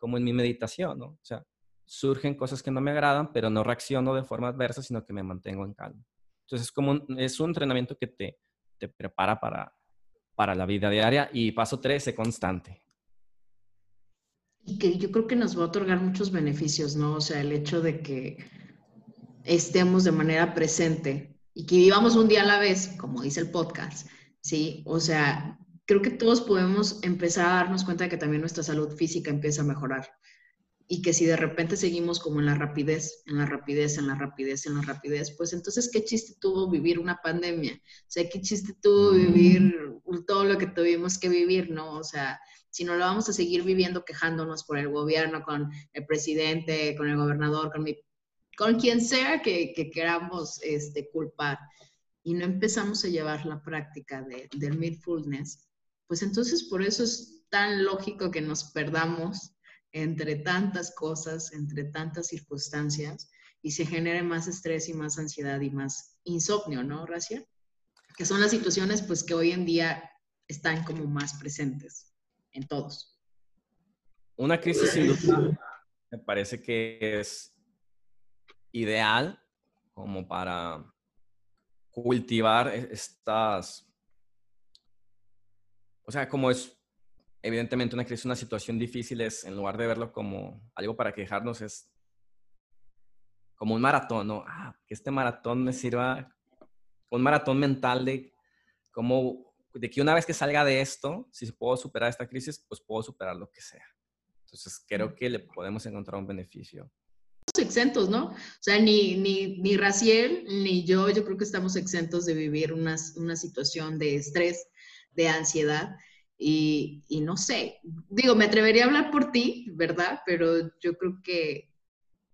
como en mi meditación, ¿no? O sea, surgen cosas que no me agradan, pero no reacciono de forma adversa, sino que me mantengo en calma. Entonces, es como un, es un entrenamiento que te, te prepara para, para la vida diaria y paso 13, constante y que yo creo que nos va a otorgar muchos beneficios, ¿no? O sea, el hecho de que estemos de manera presente y que vivamos un día a la vez, como dice el podcast, ¿sí? O sea, creo que todos podemos empezar a darnos cuenta de que también nuestra salud física empieza a mejorar y que si de repente seguimos como en la rapidez, en la rapidez, en la rapidez, en la rapidez, pues entonces, ¿qué chiste tuvo vivir una pandemia? O sea, ¿qué chiste tuvo vivir todo lo que tuvimos que vivir, no? O sea, si no lo vamos a seguir viviendo quejándonos por el gobierno, con el presidente, con el gobernador, con, mi, con quien sea que, que queramos este, culpar, y no empezamos a llevar la práctica de, del mindfulness, pues entonces por eso es tan lógico que nos perdamos entre tantas cosas, entre tantas circunstancias, y se genere más estrés y más ansiedad y más insomnio, ¿no, Racia? Que son las situaciones pues que hoy en día están como más presentes en todos. Una crisis sin me parece que es ideal como para cultivar e-, estas, o sea, como es evidentemente una crisis, una situación difícil, es en lugar de verlo como algo para quejarnos, es como un maratón, ¿no? Ah, que este maratón me sirva, un maratón mental de cómo de que una vez que salga de esto, si puedo superar esta crisis, pues puedo superar lo que sea. Entonces, creo que le podemos encontrar un beneficio. Exentos, ¿no? O sea, ni, ni, ni Raciel ni yo, yo creo que estamos exentos de vivir una, una situación de estrés, de ansiedad. Y, no sé, digo, me atrevería a hablar por ti, ¿verdad? Pero yo creo que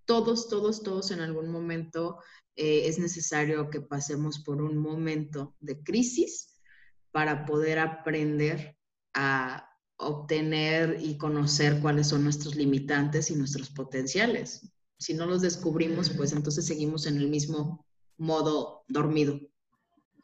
todos, todos, todos en algún momento eh, es necesario que pasemos por un momento de crisis para poder aprender a obtener y conocer cuáles son nuestros limitantes y nuestros potenciales. Si no los descubrimos, pues entonces seguimos en el mismo modo dormido.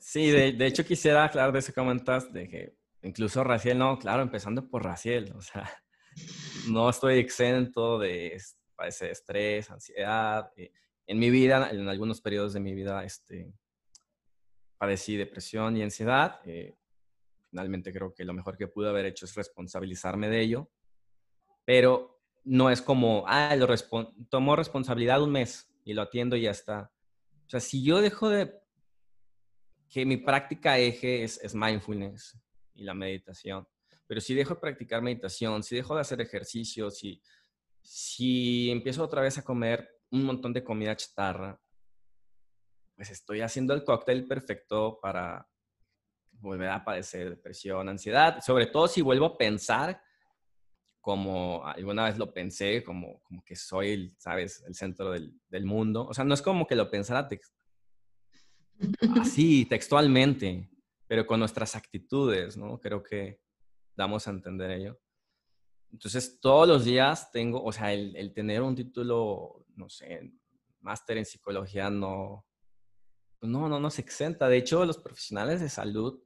Sí, de, de hecho quisiera aclarar de ese comentas de que incluso Raciel, no, claro, empezando por Raciel, o sea, no estoy exento de padecer estrés, ansiedad. Eh, en mi vida, en algunos periodos de mi vida, este, padecí depresión y ansiedad. Eh, Finalmente creo que lo mejor que pude haber hecho es responsabilizarme de ello, pero no es como, ah, lo tomo responsabilidad un mes y lo atiendo y ya está. O sea, si yo dejo de que mi práctica eje es, es mindfulness y la meditación, pero si dejo de practicar meditación, si dejo de hacer ejercicio, si, si empiezo otra vez a comer un montón de comida chatarra, pues estoy haciendo el cóctel perfecto para volver a padecer depresión, ansiedad, sobre todo si vuelvo a pensar como alguna vez lo pensé, como, como que soy, ¿sabes?, el centro del, del mundo. O sea, no es como que lo pensara así, textualmente, pero con nuestras actitudes, ¿no? Creo que damos a entender ello. Entonces, todos los días tengo, o sea, el, el tener un título, no sé, máster en psicología no, no, no nos exenta. De hecho, los profesionales de salud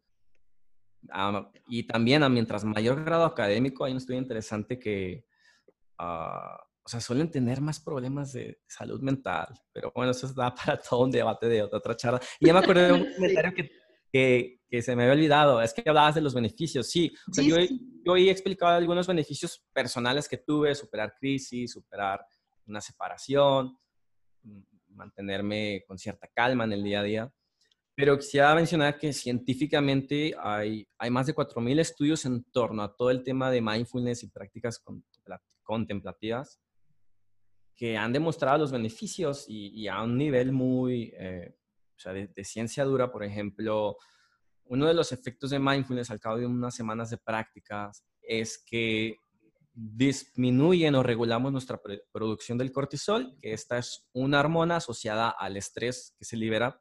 y también a mientras mayor grado académico, hay un estudio interesante que, uh, o sea, suelen tener más problemas de salud mental, pero bueno, eso da para todo un debate de otra charla. Y ya me acuerdo de un comentario que, que, que, se me había olvidado, es que hablabas de los beneficios, sí, o sea, yo, yo he explicado algunos beneficios personales que tuve, superar crisis, superar una separación, mantenerme con cierta calma en el día a día. Pero quisiera mencionar que científicamente hay, hay más de 4.000 estudios en torno a todo el tema de mindfulness y prácticas contemplativas que han demostrado los beneficios y, a un nivel muy, eh, o sea, de, ciencia dura, por ejemplo, uno de los efectos de mindfulness al cabo de unas semanas de prácticas es que disminuyen o regulamos nuestra producción del cortisol, que esta es una hormona asociada al estrés que se libera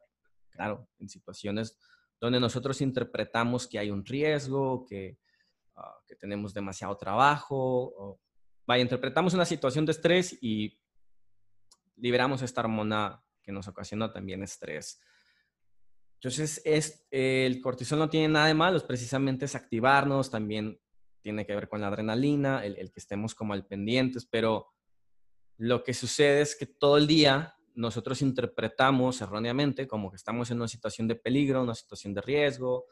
claro, en situaciones donde nosotros interpretamos que hay un riesgo, que, ah, que tenemos demasiado trabajo, vaya, interpretamos una situación de estrés y liberamos esta hormona que nos ocasiona también estrés. Entonces, es, el cortisol no tiene nada de malo, es precisamente es activarnos, también tiene que ver con la adrenalina, el, el que estemos como al pendientes, pero lo que sucede es que todo el día nosotros interpretamos erróneamente como que estamos en una situación de peligro, una situación de riesgo,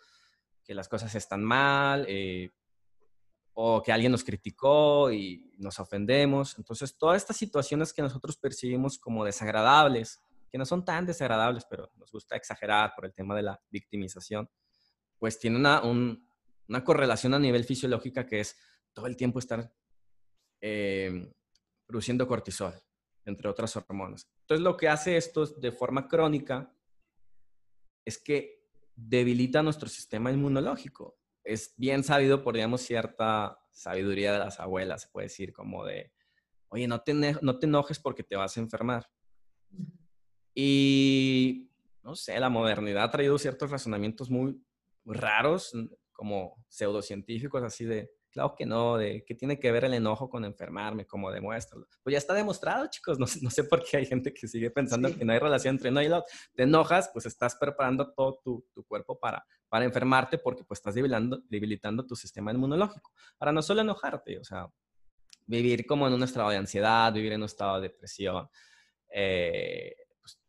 que las cosas están mal, eh, o que alguien nos criticó y nos ofendemos. Entonces, todas estas situaciones que nosotros percibimos como desagradables, que no son tan desagradables, pero nos gusta exagerar por el tema de la victimización, pues tiene una, una correlación a nivel fisiológica que es todo el tiempo estar eh, produciendo cortisol entre otras hormonas. Entonces, lo que hace esto de forma crónica es que debilita nuestro sistema inmunológico. Es bien sabido por, digamos, cierta sabiduría de las abuelas, se puede decir, como de, oye, no te, no te enojes porque te vas a enfermar. Y, no sé, la modernidad ha traído ciertos razonamientos muy raros, como pseudocientíficos, así de, Claro que no, de qué tiene que ver el enojo con enfermarme, como demuéstralo. Pues ya está demostrado, chicos. No, no sé por qué hay gente que sigue pensando que no hay relación entre uno y otro. Te enojas, pues estás preparando todo tu, tu cuerpo para, para enfermarte porque pues estás debilitando, debilitando tu sistema inmunológico. Para no solo enojarte, o sea, vivir como en un estado de ansiedad, vivir en un estado de depresión, eh, pues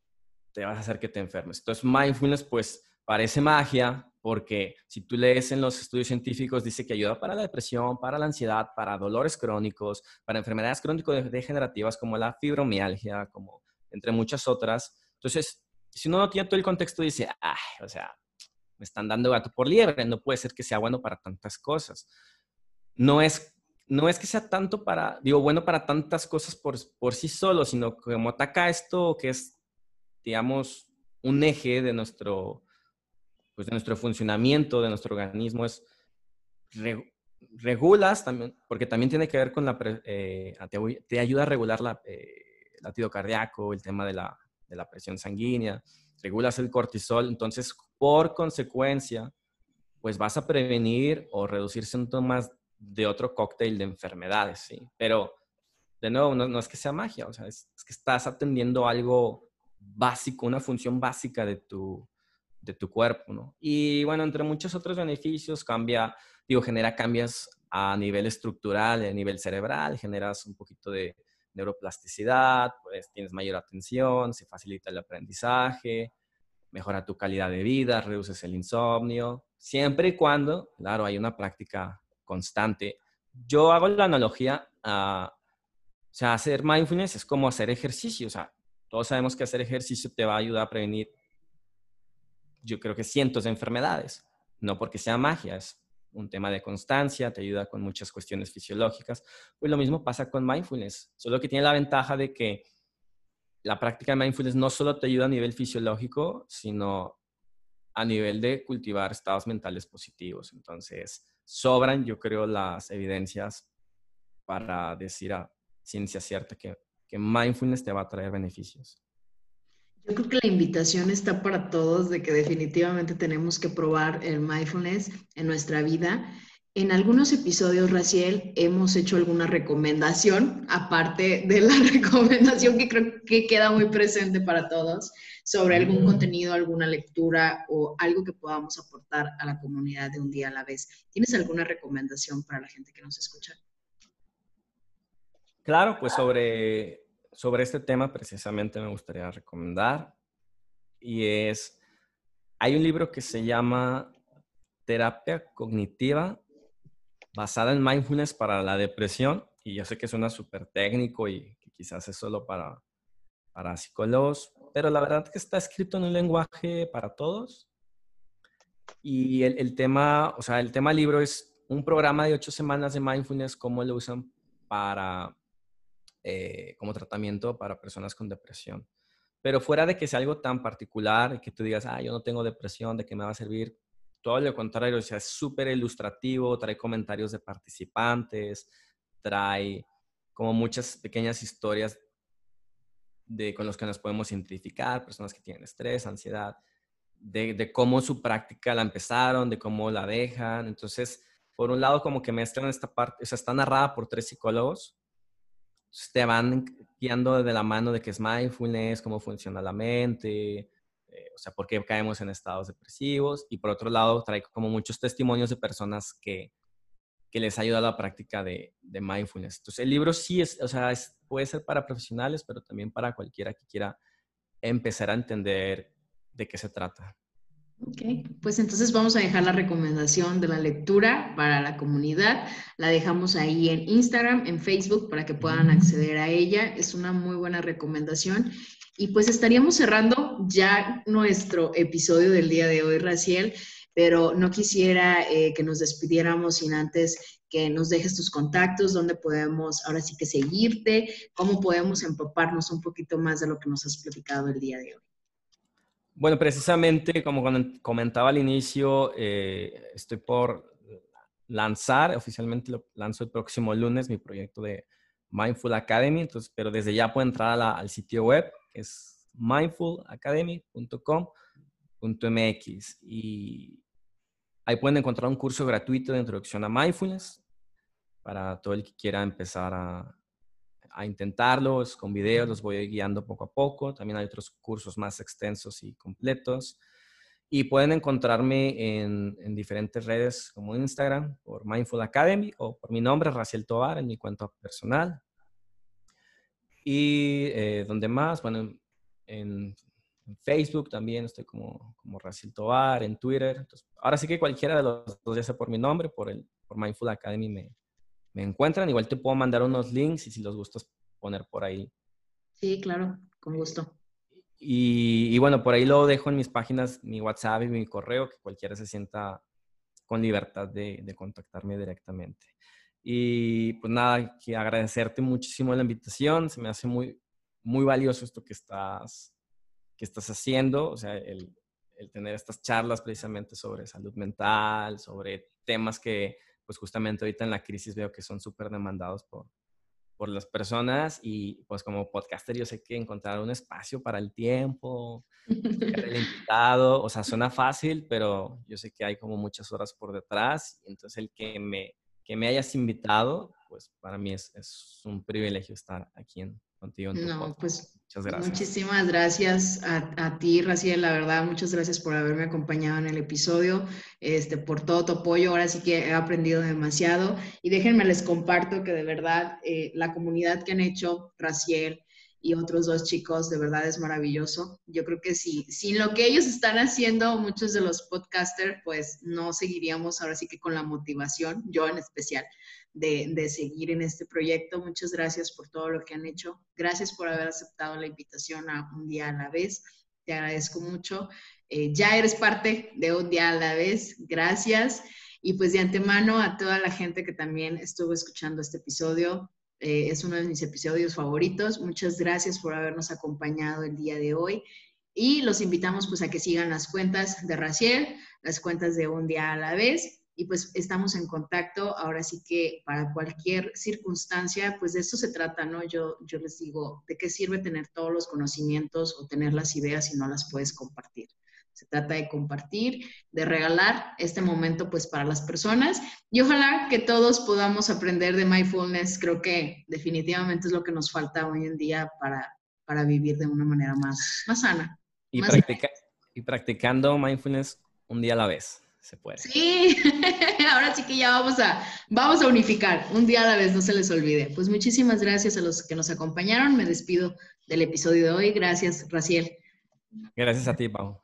te vas a hacer que te enfermes. Entonces, mindfulness, pues parece magia, porque si tú lees en los estudios científicos, dice que ayuda para la depresión, para la ansiedad, para dolores crónicos, para enfermedades crónico-degenerativas como la fibromialgia, como entre muchas otras. Entonces, si uno no tiene todo el contexto, dice, ay, o sea, me están dando gato por liebre, no puede ser que sea bueno para tantas cosas. No es, no es que sea tanto para, digo, bueno para tantas cosas por, por sí solo, sino como ataca esto que es, digamos, un eje de nuestro pues, de nuestro funcionamiento, de nuestro organismo, es regulas también, porque también tiene que ver con la, eh, te, ayuda a regular la, eh, el latido cardíaco, el tema de la, de la presión sanguínea, regulas el cortisol, entonces por consecuencia, pues vas a prevenir o reducir síntomas de otro cóctel de enfermedades, ¿sí? Pero, de nuevo, no, es que sea magia, o sea, es, que estás atendiendo algo básico, una función básica de tu, de tu cuerpo, ¿no? Y bueno, entre muchos otros beneficios, cambia, digo, genera cambios a nivel estructural, a nivel cerebral, generas un poquito de neuroplasticidad, pues tienes mayor atención, se facilita el aprendizaje, mejora tu calidad de vida, reduces el insomnio, siempre y cuando, claro, hay una práctica constante. Yo hago la analogía a, o sea, hacer mindfulness es como hacer ejercicio, o sea, todos sabemos que hacer ejercicio te va a ayudar a prevenir yo creo que cientos de enfermedades, no porque sea magia, es un tema de constancia, te ayuda con muchas cuestiones fisiológicas. Pues lo mismo pasa con mindfulness, solo que tiene la ventaja de que la práctica de mindfulness no solo te ayuda a nivel fisiológico, sino a nivel de cultivar estados mentales positivos. Entonces, sobran, yo creo, las evidencias para decir a ciencia cierta que, que mindfulness te va a traer beneficios. Yo creo que la invitación está para todos de que definitivamente tenemos que probar el mindfulness en nuestra vida En algunos episodios, Raciel, hemos hecho alguna recomendación, aparte de la recomendación que creo que queda muy presente para todos, sobre algún contenido, alguna lectura o algo que podamos aportar a la comunidad de un día a la vez. ¿Tienes alguna recomendación para la gente que nos escucha? Claro, pues sobre, sobre este tema precisamente me gustaría recomendar y es, hay un libro que se llama Terapia Cognitiva basada en mindfulness para la depresión. Y yo sé que suena súper técnico y quizás es solo para, para psicólogos, pero la verdad que está escrito en un lenguaje para todos. Y el, el tema, o sea, el tema libro es un programa de ocho semanas de mindfulness, cómo lo usan para, eh, como tratamiento para personas con depresión. Pero fuera de que sea algo tan particular, que tú digas, ah, yo no tengo depresión, ¿de qué me va a servir? todo lo contrario, o sea, es súper ilustrativo, trae comentarios de participantes, trae como muchas pequeñas historias de, con los que nos podemos identificar, personas que tienen estrés, ansiedad, de, de, cómo su práctica la empezaron, de cómo la dejan. Entonces, por un lado, como que mezclan esta parte, o sea, está narrada por tres psicólogos, te van guiando de la mano de qué es mindfulness, cómo funciona la mente, eh, o sea, por qué caemos en estados depresivos. Y por otro lado, trae como muchos testimonios de personas que, que les ha ayudado a la práctica de, de, mindfulness. Entonces, el libro sí es, o sea, puede ser para profesionales, pero también para cualquiera que quiera empezar a entender de qué se trata. Ok, pues entonces vamos a dejar la recomendación de la lectura para la comunidad. La dejamos ahí en Instagram, en Facebook, para que puedan acceder a ella. Es una muy buena recomendación. Y pues estaríamos cerrando ya nuestro episodio del día de hoy, Raciel, pero no quisiera eh, que nos despidiéramos sin antes que nos dejes tus contactos, dónde podemos ahora sí que seguirte, cómo podemos empaparnos un poquito más de lo que nos has platicado el día de hoy. Bueno, precisamente como comentaba al inicio, eh, estoy por lanzar, oficialmente lo lanzo el próximo lunes, mi proyecto de Mindful Academy, entonces, pero desde ya pueden entrar al sitio web es mindfulacademy.com.mx y ahí pueden encontrar un curso gratuito de introducción a mindfulness para todo el que quiera empezar a, a intentarlos con videos, los voy guiando poco a poco. También hay otros cursos más extensos y completos. Y pueden encontrarme en, en, diferentes redes como Instagram por Mindful Academy o por mi nombre, Raciel Tovar, en mi cuenta personal. Y eh, donde más, bueno, en, Facebook también estoy como, como Raciel Tovar, en Twitter. ahora sí que cualquiera de los dos, ya sea por mi nombre, por, el, por Mindful Academy, me, me encuentran. Igual te puedo mandar unos links y si los gustas poner por ahí. Sí, claro, con gusto. Y, y, bueno, por ahí lo dejo en mis páginas, mi WhatsApp y mi correo, que cualquiera se sienta con libertad de, de contactarme directamente. Y pues nada, que agradecerte muchísimo la invitación. Se me hace muy, muy valioso esto que estás, que estás haciendo. O sea, el, el tener estas charlas precisamente sobre salud mental, sobre temas que pues justamente ahorita en la crisis veo que son súper demandados por, por las personas y pues como podcaster yo sé que encontrar un espacio para el tiempo, el invitado, o sea, suena fácil, pero yo sé que hay como muchas horas por detrás, entonces el que me que me hayas invitado, pues para mí es, es un privilegio estar aquí en, contigo. En no, pues muchas gracias. Muchísimas gracias a, a, ti, Raciel, la verdad, muchas gracias por haberme acompañado en el episodio, este, por todo tu apoyo. Ahora sí que he aprendido demasiado y déjenme les comparto que de verdad eh, la comunidad que han hecho Raciel, y otros dos chicos, de verdad es maravilloso. Yo creo que sí, sin lo que ellos están haciendo, muchos de los podcasters, pues no seguiríamos ahora sí que con la motivación, yo en especial, de, seguir en este proyecto. Muchas gracias por todo lo que han hecho. Gracias por haber aceptado la invitación a un día a la vez. Te agradezco mucho. Eh, ya eres parte de un día a la vez. Gracias. Y pues de antemano a toda la gente que también estuvo escuchando este episodio, eh, es uno de mis episodios favoritos. Muchas gracias por habernos acompañado el día de hoy. Y los invitamos pues a que sigan las cuentas de Raciel, las cuentas de Un Día a la Vez. Y pues estamos en contacto. Ahora sí que para cualquier circunstancia, pues de esto se trata, ¿no? Yo, yo les digo, ¿de qué sirve tener todos los conocimientos o tener las ideas si no las puedes compartir? se trata de compartir, de regalar este momento pues para las personas y ojalá que todos podamos aprender de mindfulness. Creo que definitivamente es lo que nos falta hoy en día para, para vivir de una manera más, más sana. Y, y practicando mindfulness un día a la vez. Se puede. Sí, ahora sí que ya vamos a, vamos a unificar un día a la vez, no se les olvide. Pues muchísimas gracias a los que nos acompañaron. Me despido del episodio de hoy. Gracias, Raciel. Gracias a ti, Pau.